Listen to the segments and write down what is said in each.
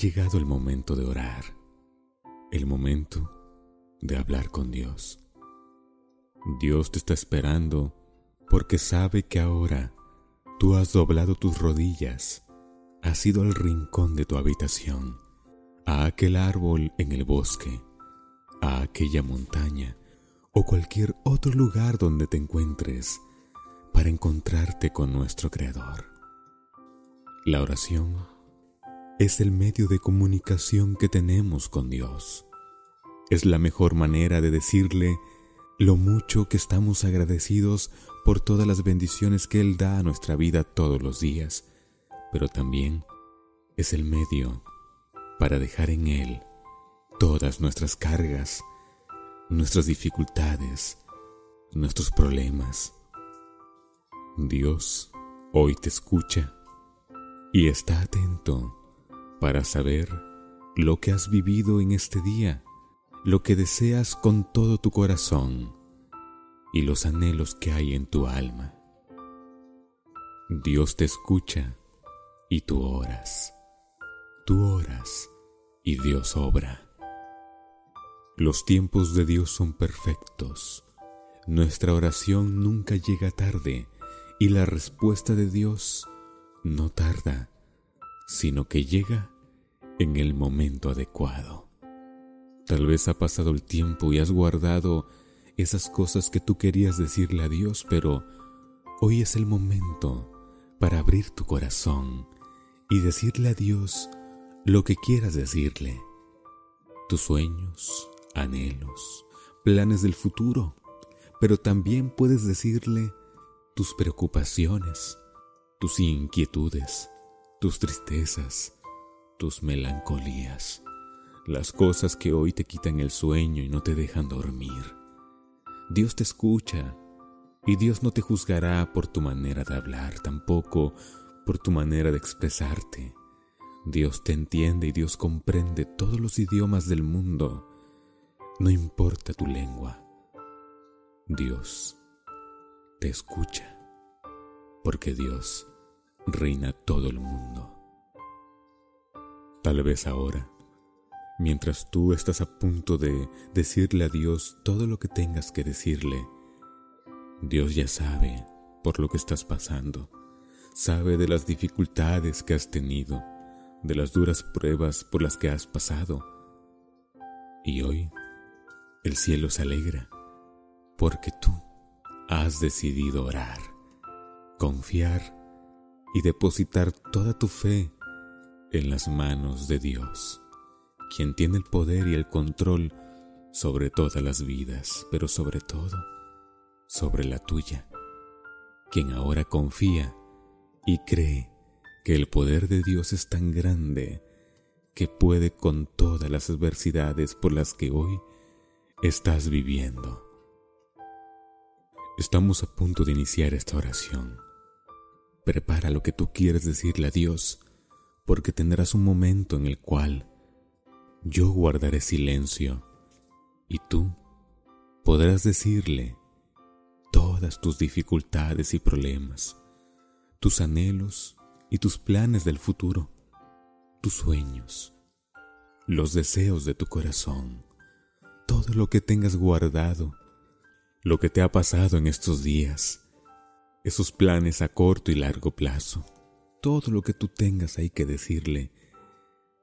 Llegado el momento de orar, el momento de hablar con Dios. Dios te está esperando porque sabe que ahora tú has doblado tus rodillas, has ido al rincón de tu habitación, a aquel árbol en el bosque, a aquella montaña o cualquier otro lugar donde te encuentres para encontrarte con nuestro Creador. La oración es el medio de comunicación que tenemos con Dios. Es la mejor manera de decirle lo mucho que estamos agradecidos por todas las bendiciones que Él da a nuestra vida todos los días, pero también es el medio para dejar en Él todas nuestras cargas, nuestras dificultades, nuestros problemas. Dios hoy te escucha y está atento para saber lo que has vivido en este día lo que deseas con todo tu corazón y los anhelos que hay en tu alma. Dios te escucha y tú oras. Tú oras y Dios obra. Los tiempos de Dios son perfectos. Nuestra oración nunca llega tarde y la respuesta de Dios no tarda, sino que llega en el momento adecuado. Tal vez ha pasado el tiempo y has guardado esas cosas que tú querías decirle a Dios, pero hoy es el momento para abrir tu corazón y decirle a Dios lo que quieras decirle. Tus sueños, anhelos, planes del futuro, pero también puedes decirle tus preocupaciones, tus inquietudes, tus tristezas, tus melancolías las cosas que hoy te quitan el sueño y no te dejan dormir. Dios te escucha y Dios no te juzgará por tu manera de hablar, tampoco por tu manera de expresarte. Dios te entiende y Dios comprende todos los idiomas del mundo. No importa tu lengua. Dios te escucha, porque Dios reina todo el mundo. Tal vez ahora mientras tú estás a punto de decirle a Dios todo lo que tengas que decirle. Dios ya sabe por lo que estás pasando, sabe de las dificultades que has tenido, de las duras pruebas por las que has pasado. Y hoy el cielo se alegra porque tú has decidido orar, confiar y depositar toda tu fe en las manos de Dios quien tiene el poder y el control sobre todas las vidas, pero sobre todo sobre la tuya, quien ahora confía y cree que el poder de Dios es tan grande que puede con todas las adversidades por las que hoy estás viviendo. Estamos a punto de iniciar esta oración. Prepara lo que tú quieres decirle a Dios, porque tendrás un momento en el cual yo guardaré silencio y tú podrás decirle todas tus dificultades y problemas, tus anhelos y tus planes del futuro, tus sueños, los deseos de tu corazón, todo lo que tengas guardado, lo que te ha pasado en estos días, esos planes a corto y largo plazo, todo lo que tú tengas ahí que decirle,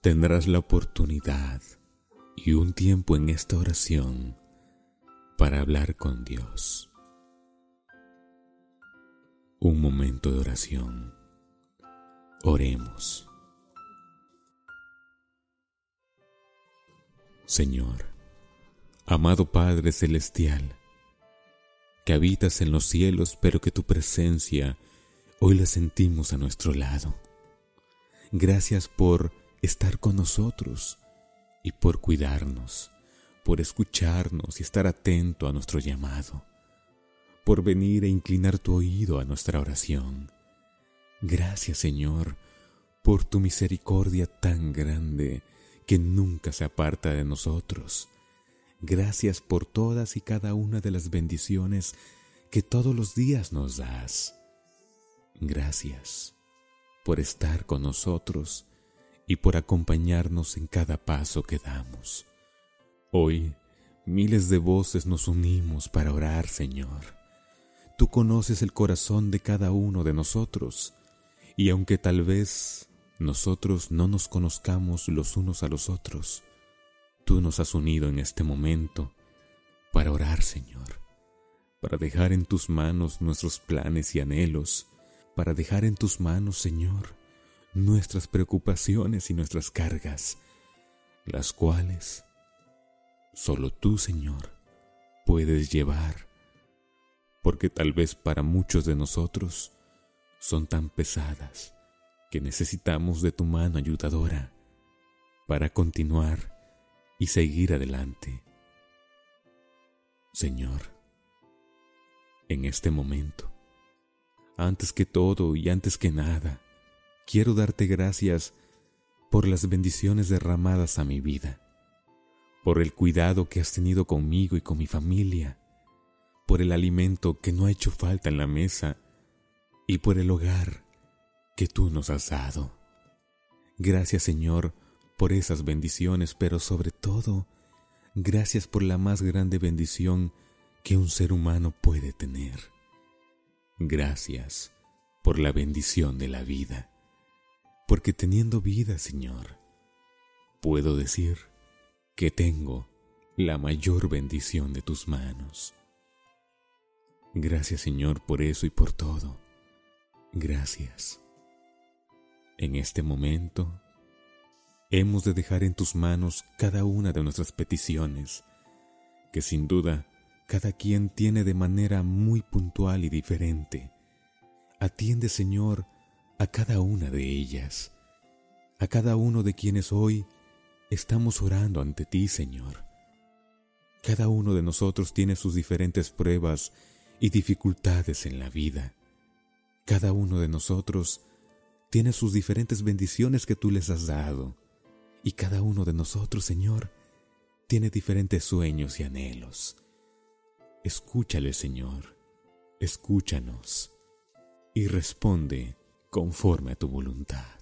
tendrás la oportunidad y un tiempo en esta oración para hablar con Dios. Un momento de oración. Oremos. Señor, amado Padre Celestial, que habitas en los cielos, pero que tu presencia hoy la sentimos a nuestro lado. Gracias por estar con nosotros y por cuidarnos, por escucharnos y estar atento a nuestro llamado, por venir e inclinar tu oído a nuestra oración. Gracias Señor por tu misericordia tan grande que nunca se aparta de nosotros. Gracias por todas y cada una de las bendiciones que todos los días nos das. Gracias por estar con nosotros y por acompañarnos en cada paso que damos. Hoy, miles de voces nos unimos para orar, Señor. Tú conoces el corazón de cada uno de nosotros, y aunque tal vez nosotros no nos conozcamos los unos a los otros, tú nos has unido en este momento para orar, Señor, para dejar en tus manos nuestros planes y anhelos, para dejar en tus manos, Señor, nuestras preocupaciones y nuestras cargas, las cuales solo tú, Señor, puedes llevar, porque tal vez para muchos de nosotros son tan pesadas que necesitamos de tu mano ayudadora para continuar y seguir adelante. Señor, en este momento, antes que todo y antes que nada, quiero darte gracias por las bendiciones derramadas a mi vida, por el cuidado que has tenido conmigo y con mi familia, por el alimento que no ha hecho falta en la mesa y por el hogar que tú nos has dado. Gracias Señor por esas bendiciones, pero sobre todo, gracias por la más grande bendición que un ser humano puede tener. Gracias por la bendición de la vida, porque teniendo vida, Señor, puedo decir que tengo la mayor bendición de tus manos. Gracias, Señor, por eso y por todo. Gracias. En este momento, hemos de dejar en tus manos cada una de nuestras peticiones, que sin duda cada quien tiene de manera muy puntual y diferente. Atiende, Señor, a cada una de ellas, a cada uno de quienes hoy estamos orando ante ti, Señor. Cada uno de nosotros tiene sus diferentes pruebas y dificultades en la vida. Cada uno de nosotros tiene sus diferentes bendiciones que tú les has dado. Y cada uno de nosotros, Señor, tiene diferentes sueños y anhelos. Escúchale, Señor, escúchanos y responde conforme a tu voluntad.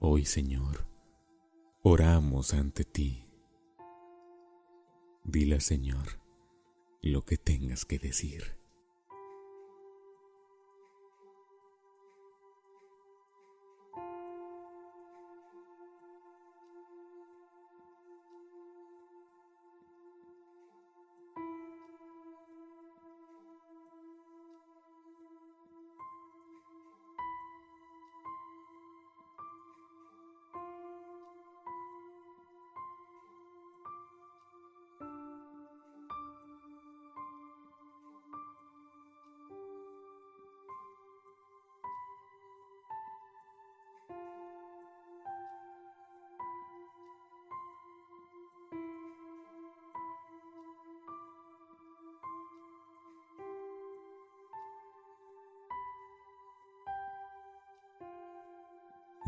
Hoy, Señor, oramos ante ti. Dile, Señor, lo que tengas que decir.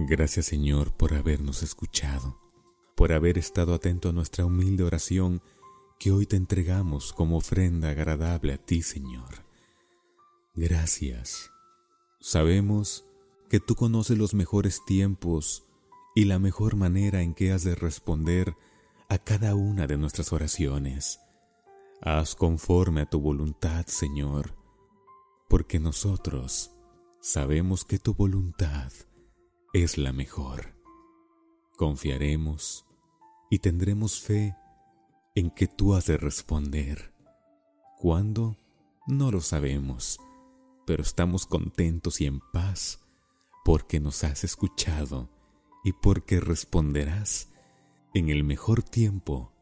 Gracias Señor por habernos escuchado, por haber estado atento a nuestra humilde oración que hoy te entregamos como ofrenda agradable a ti Señor. Gracias. Sabemos que tú conoces los mejores tiempos y la mejor manera en que has de responder a cada una de nuestras oraciones. Haz conforme a tu voluntad, Señor, porque nosotros sabemos que tu voluntad es la mejor. Confiaremos y tendremos fe en que tú has de responder. ¿Cuándo? No lo sabemos, pero estamos contentos y en paz porque nos has escuchado y porque responderás en el mejor tiempo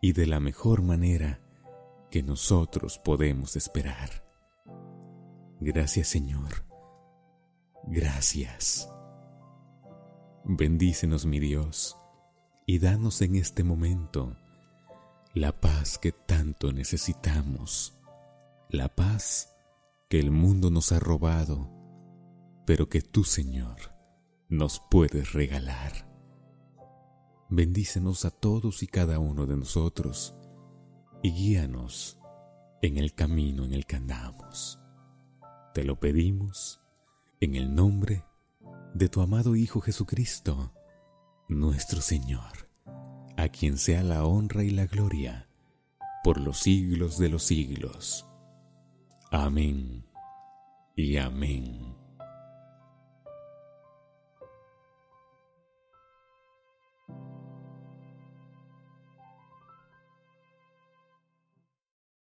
y de la mejor manera que nosotros podemos esperar. Gracias Señor. Gracias. Bendícenos, mi Dios, y danos en este momento la paz que tanto necesitamos, la paz que el mundo nos ha robado, pero que tú, Señor, nos puedes regalar. Bendícenos a todos y cada uno de nosotros y guíanos en el camino en el que andamos. Te lo pedimos en el nombre de tu amado Hijo Jesucristo, nuestro Señor, a quien sea la honra y la gloria por los siglos de los siglos. Amén y amén.